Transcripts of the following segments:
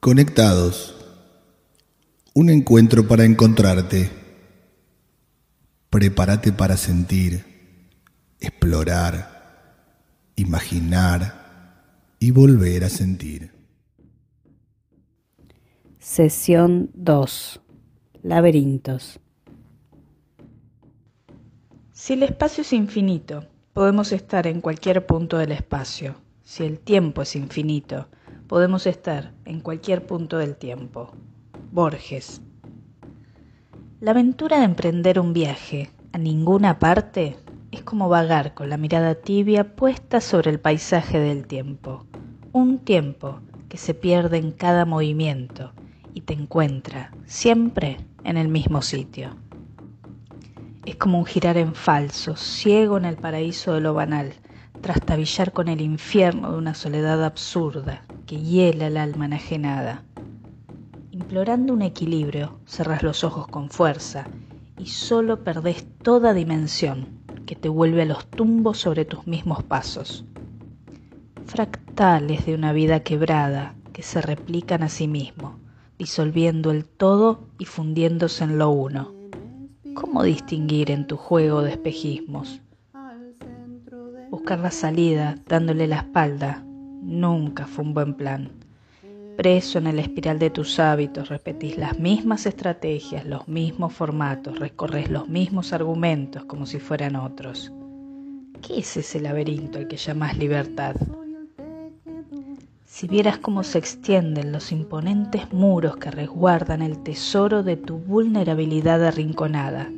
Conectados. Un encuentro para encontrarte. Prepárate para sentir, explorar, imaginar y volver a sentir. Sesión 2. Laberintos. Si el espacio es infinito, podemos estar en cualquier punto del espacio. Si el tiempo es infinito, podemos estar en cualquier punto del tiempo. Borges. La aventura de emprender un viaje a ninguna parte es como vagar con la mirada tibia puesta sobre el paisaje del tiempo. Un tiempo que se pierde en cada movimiento y te encuentra siempre en el mismo sitio. Es como un girar en falso, ciego en el paraíso de lo banal, trastabillar con el infierno de una soledad absurda que hiela el alma enajenada. Implorando un equilibrio, cerras los ojos con fuerza y solo perdés toda dimensión que te vuelve a los tumbos sobre tus mismos pasos. Fractales de una vida quebrada que se replican a sí mismo, disolviendo el todo y fundiéndose en lo uno. ¿Cómo distinguir en tu juego de espejismos? Buscar la salida dándole la espalda nunca fue un buen plan preso en el espiral de tus hábitos, repetís las mismas estrategias, los mismos formatos, recorres los mismos argumentos como si fueran otros. ¿Qué es ese laberinto al que llamas libertad? Si vieras cómo se extienden los imponentes muros que resguardan el tesoro de tu vulnerabilidad arrinconada,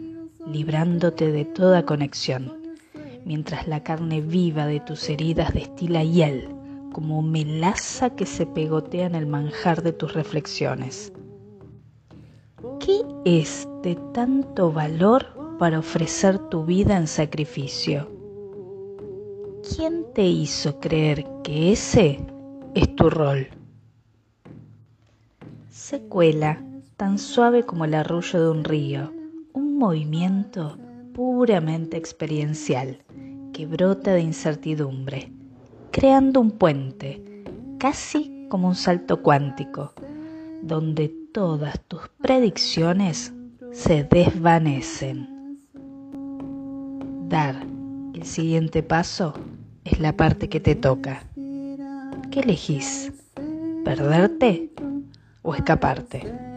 librándote de toda conexión, mientras la carne viva de tus heridas destila hiel como melaza que se pegotea en el manjar de tus reflexiones. ¿Qué es de tanto valor para ofrecer tu vida en sacrificio? ¿Quién te hizo creer que ese es tu rol? Secuela, tan suave como el arrullo de un río, un movimiento puramente experiencial que brota de incertidumbre creando un puente, casi como un salto cuántico, donde todas tus predicciones se desvanecen. Dar el siguiente paso es la parte que te toca. ¿Qué elegís? ¿Perderte o escaparte?